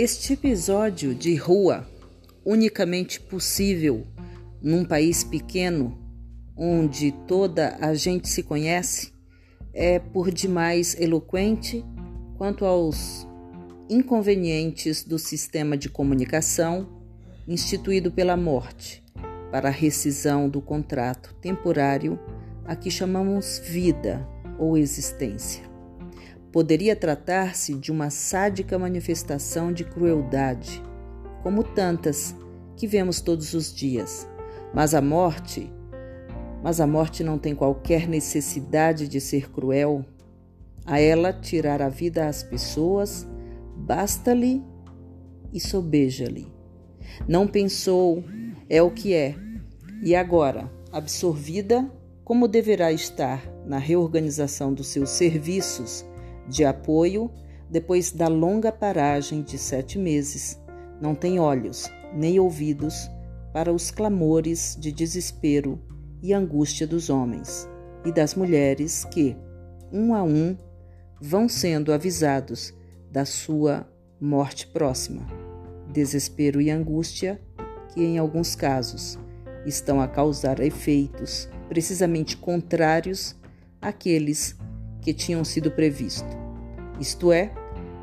Este episódio de rua, unicamente possível num país pequeno, onde toda a gente se conhece, é por demais eloquente quanto aos inconvenientes do sistema de comunicação instituído pela morte para a rescisão do contrato temporário a que chamamos vida ou existência. Poderia tratar-se de uma sádica manifestação de crueldade, como tantas que vemos todos os dias. Mas a morte, mas a morte não tem qualquer necessidade de ser cruel. A ela tirar a vida às pessoas, basta-lhe e sobeja-lhe. Não pensou, é o que é. E agora, absorvida, como deverá estar na reorganização dos seus serviços de apoio depois da longa paragem de sete meses, não tem olhos nem ouvidos para os clamores de desespero e angústia dos homens e das mulheres que, um a um, vão sendo avisados da sua morte próxima. Desespero e angústia que, em alguns casos, estão a causar efeitos precisamente contrários àqueles que tinham sido previstos. Isto é,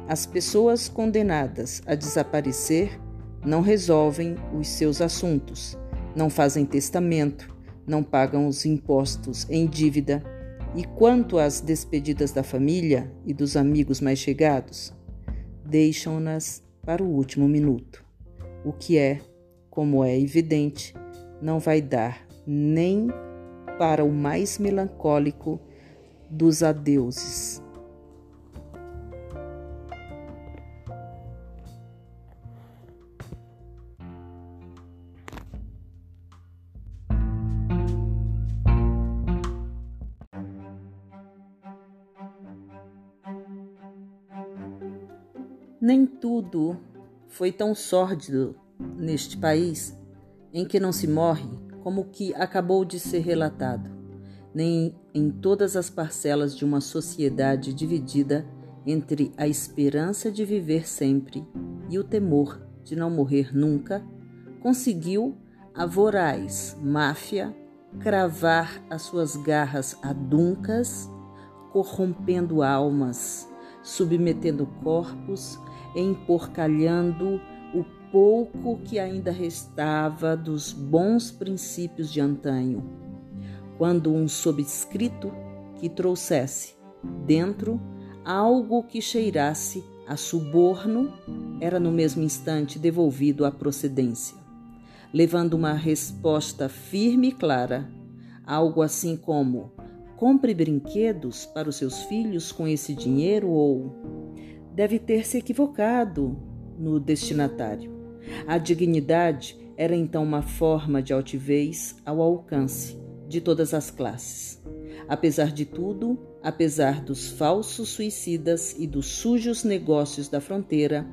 as pessoas condenadas a desaparecer não resolvem os seus assuntos, não fazem testamento, não pagam os impostos em dívida. E quanto às despedidas da família e dos amigos mais chegados, deixam-nas para o último minuto, o que é, como é evidente, não vai dar nem para o mais melancólico dos adeuses. Nem tudo foi tão sórdido neste país em que não se morre como o que acabou de ser relatado, nem em todas as parcelas de uma sociedade dividida entre a esperança de viver sempre e o temor de não morrer nunca, conseguiu a voraz máfia cravar as suas garras aduncas, corrompendo almas, submetendo corpos emporcalhando o pouco que ainda restava dos bons princípios de antanho, quando um subscrito que trouxesse dentro algo que cheirasse a suborno era no mesmo instante devolvido à procedência, levando uma resposta firme e clara, algo assim como: compre brinquedos para os seus filhos com esse dinheiro ou deve ter se equivocado no destinatário. A dignidade era então uma forma de altivez ao alcance de todas as classes. Apesar de tudo, apesar dos falsos suicidas e dos sujos negócios da fronteira,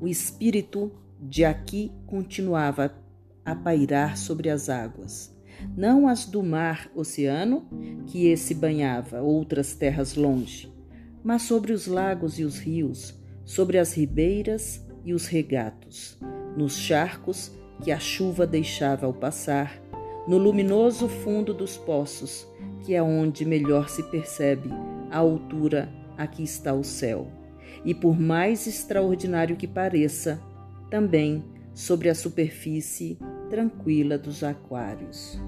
o espírito de aqui continuava a pairar sobre as águas, não as do mar oceano, que esse banhava outras terras longe, mas sobre os lagos e os rios, sobre as ribeiras e os regatos, nos charcos que a chuva deixava ao passar, no luminoso fundo dos poços, que é onde melhor se percebe a altura a que está o céu. E por mais extraordinário que pareça, também sobre a superfície tranquila dos aquários.